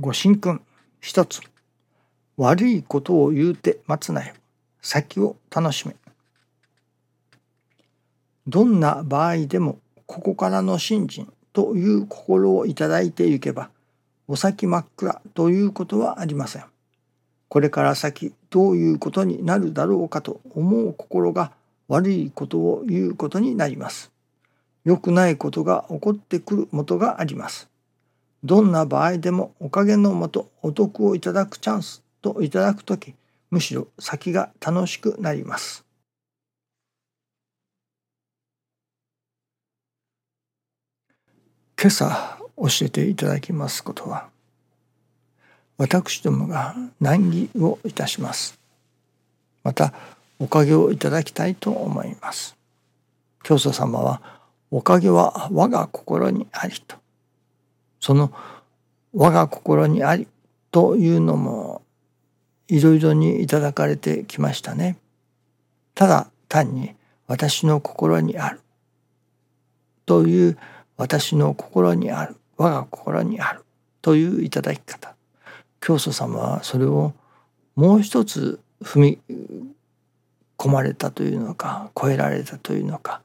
ご神君一つ悪いことを言うて待つなよ先を楽しめどんな場合でもここからの信心という心をいただいていけばお先真っ暗ということはありません。これから先どういうことになるだろうかと思う心が悪いことを言うことになります。良くないことが起こってくる元があります。どんな場合でもおかげのもとお得をいただくチャンスといただくときむしろ先が楽しくなります。今朝教えていただきますことは私どもが難儀をいたします。またおかげをいただきたいと思います。教祖様はおかげは我が心にありと。その我が心にありというのもいろいろにいただかれてきましたね。ただ単に私の心にある。という私の心にある。我が心にある。といういただき方。教祖様はそれをもう一つ踏み込まれたというのか超えられたというのか。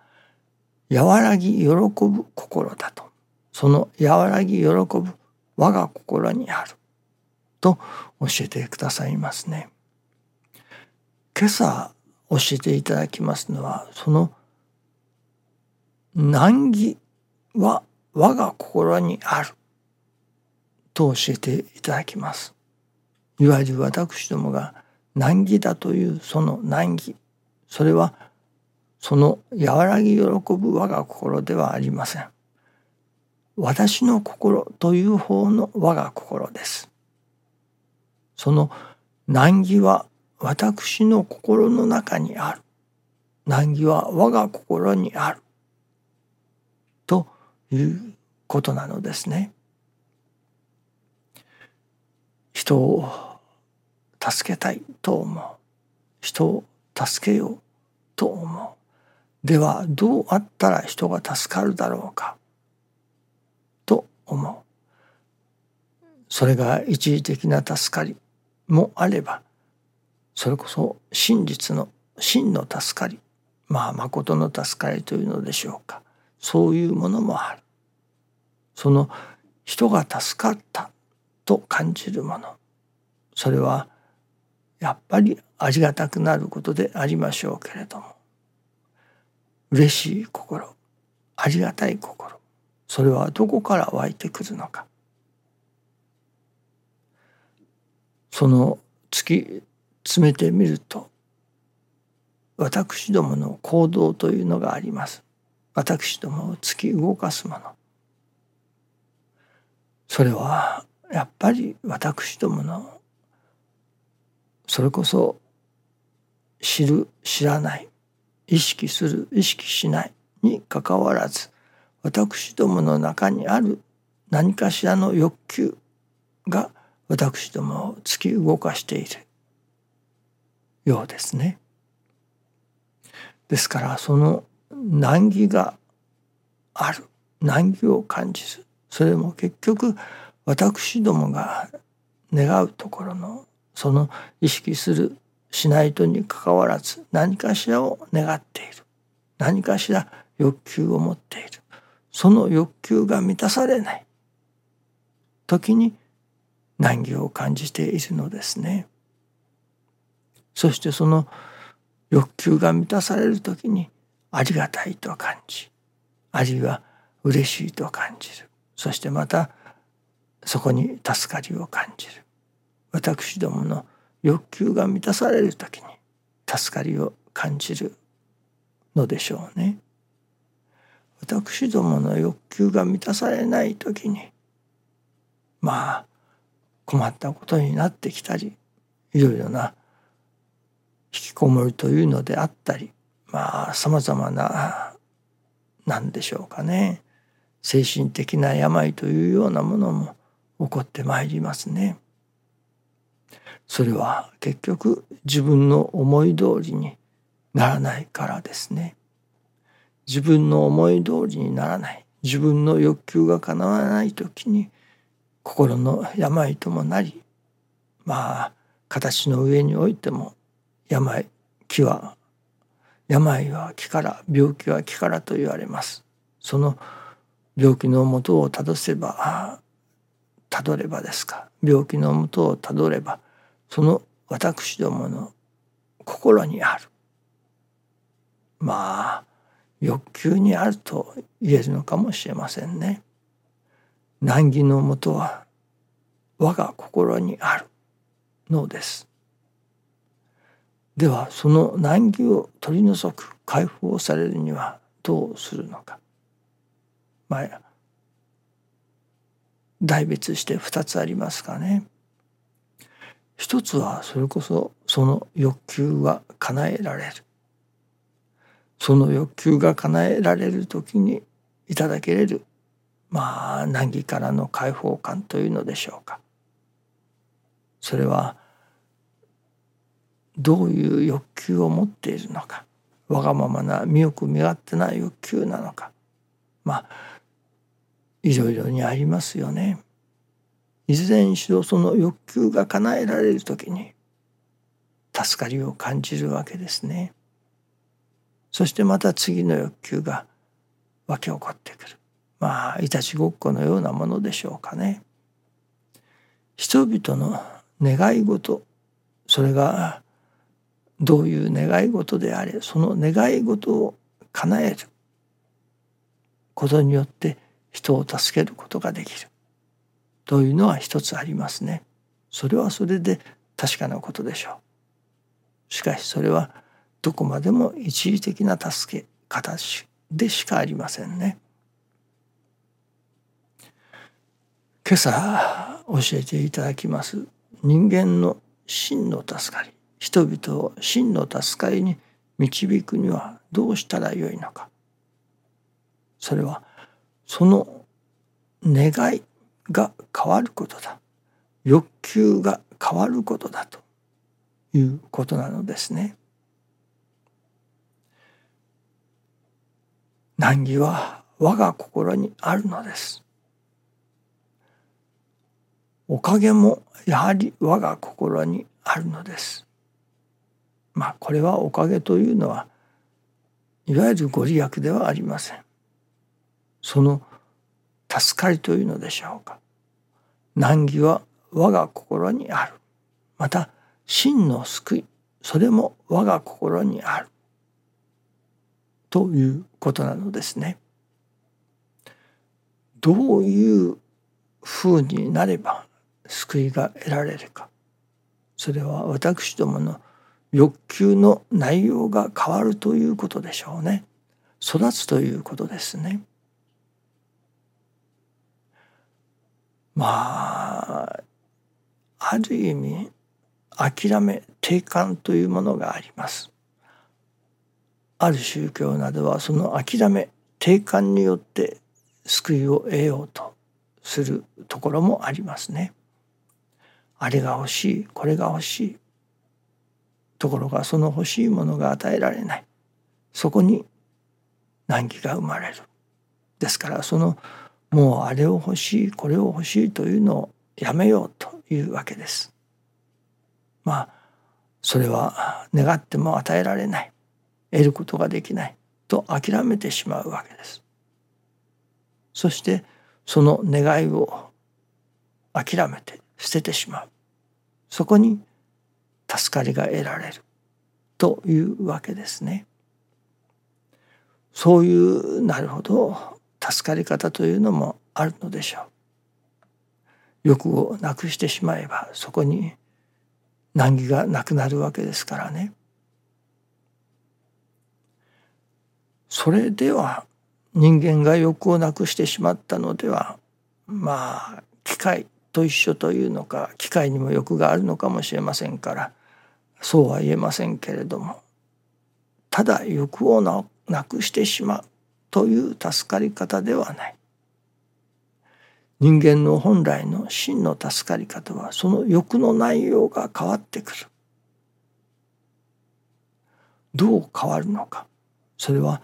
和らぎ喜ぶ心だと。その和らぎ喜ぶ我が心にあると教えてくださいますね。今朝教えていただきますのはその難儀は我が心にあると教えていただきます。いわゆる私どもが難儀だというその難儀それはその和らぎ喜ぶ我が心ではありません。私の心という方の我が心です。その難儀は私の心の中にある。難儀は我が心にある。ということなのですね。人を助けたいと思う。人を助けようと思う。ではどうあったら人が助かるだろうか思う。それが一時的な助かりもあればそれこそ真実の真の助かりまあ誠の助かりというのでしょうか。そういうものもある。その人が助かったと感じるもの。それはやっぱりありがたくなることでありましょうけれども。嬉しい心ありがたい心。それはどこから湧いてくるのか。その突き詰めてみると私どもの行動というのがあります。私どもを突き動かすもの。それはやっぱり私どものそれこそ知る知らない意識する意識しないにかかわらず私どもの中にある何かしらの欲求が私どもを突き動かしている。ようですね。ですからその難儀がある。難儀を感じるそれも結局私どもが願うところのその意識するしないとにかかわらず何かしらを願っている。何かしら欲求を持っている。その欲求が満たされない時に難儀を感じているのですね。そしてその欲求が満たされる時にありがたいと感じあるいは嬉しいと感じるそしてまたそこに助かりを感じる私どもの欲求が満たされる時に助かりを感じるのでしょうね。私どもの欲求が満たされない時にまあ困ったことになってきたりいろいろな引きこもりというのであったりまあさまざまな何でしょうかね精神的な病というようなものも起こってまいりますね。それは結局自分の思い通りにならないからですね。自分の思い通りにならない。自分の欲求が叶わない時に心の病ともなりまあ形の上においても病気は病は気から病気は気からと言われます。その病気のもとをたどせばたどればですか。病気のもとをたどればその私どもの心にある。まあ欲求にあると言えるのかもしれませんね。難儀のもとは我が心にあるのです。ではその難儀を取り除く解放されるにはどうするのか。まあ大別して2つありますかね。一つはそれこそその欲求は叶えられる。その欲求が叶えられる時にいただけれるまあ難儀からの解放感というのでしょうか。それはどういう欲求を持っているのかわがままな身よく身勝手な欲求なのかまあいろいろにありますよね。いずれにしろその欲求が叶えられる時に助かりを感じるわけですね。そしてまた次の欲求が湧き起こってくる。まあいたちごっこのようなものでしょうかね。人々の願い事それがどういう願い事であれその願い事を叶えることによって人を助けることができるというのは一つありますね。それはそれで確かなことでしょう。しかしそれはどこまでも一時的な助け方でしかありませんね。今朝教えていただきます人間の真の助かり人々を真の助かりに導くにはどうしたらよいのかそれはその願いが変わることだ欲求が変わることだということなのですね。難儀は我が心にあるのです。おかげもやはり我が心にあるのです。まあこれはおかげというのはいわゆるご利益ではありません。その助かりというのでしょうか。難儀は我が心にある。また真の救いそれも我が心にある。ということなのですね。どういうふうになれば救いが得られるか。それは私どもの欲求の内容が変わるということでしょうね。育つということですね。まあある意味諦め定感というものがあります。ある宗教などはその諦め定感によって救いを得ようとするところもありますね。あれが欲しいこれが欲しいところがその欲しいものが与えられないそこに難儀が生まれるですからそのもうあれを欲しいこれを欲しいというのをやめようというわけです。まあそれは願っても与えられない得ることができないと諦めてしまうわけです。そしてその願いを諦めて捨ててしまうそこに助かりが得られるというわけですね。そういうなるほど助かり方というのもあるのでしょう。欲をなくしてしまえばそこに難儀がなくなるわけですからね。それでは人間が欲をなくしてしまったのではまあ機械と一緒というのか機械にも欲があるのかもしれませんからそうは言えませんけれどもただ欲をなくしてしまうという助かり方ではない。人間の本来の真の助かり方はその欲の内容が変わってくる。どう変わるのか。それは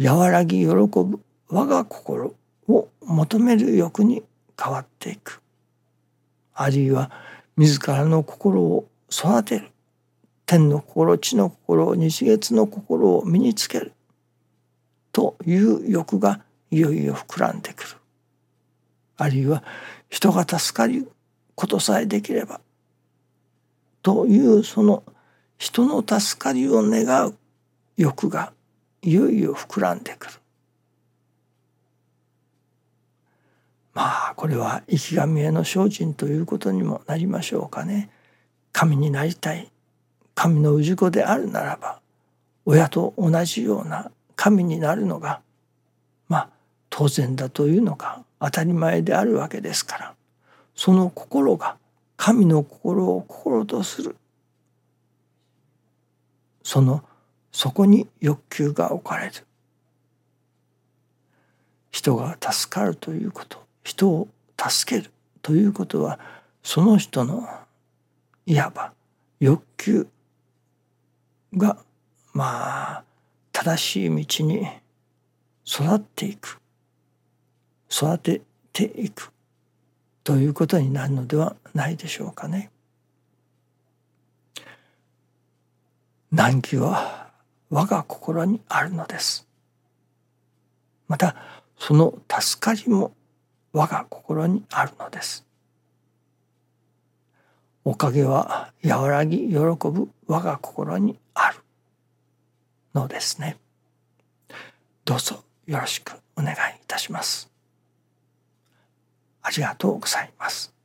和らぎ喜ぶ我が心を求める欲に変わっていく。あるいは自らの心を育てる。天の心地の心日月の心を身につける。という欲がいよいよ膨らんでくる。あるいは人が助かることさえできれば。というその人の助かりを願う欲がいよいよ膨らんでくる。まあこれは生き神への精進ということにもなりましょうかね。神になりたい。神の氏子であるならば親と同じような神になるのがまあ当然だというのか当たり前であるわけですから。その心が神の心を心とする。そのそこに欲求が置かれる人が助かるということ人を助けるということはその人のいわば欲求がまあ正しい道に育っていく育てていくということになるのではないでしょうかね。難儀は我が心にあるのです。またその助かりも我が心にあるのです。おかげは和らぎ喜ぶ我が心にあるのですね。どうぞよろしくお願いいたします。ありがとうございます。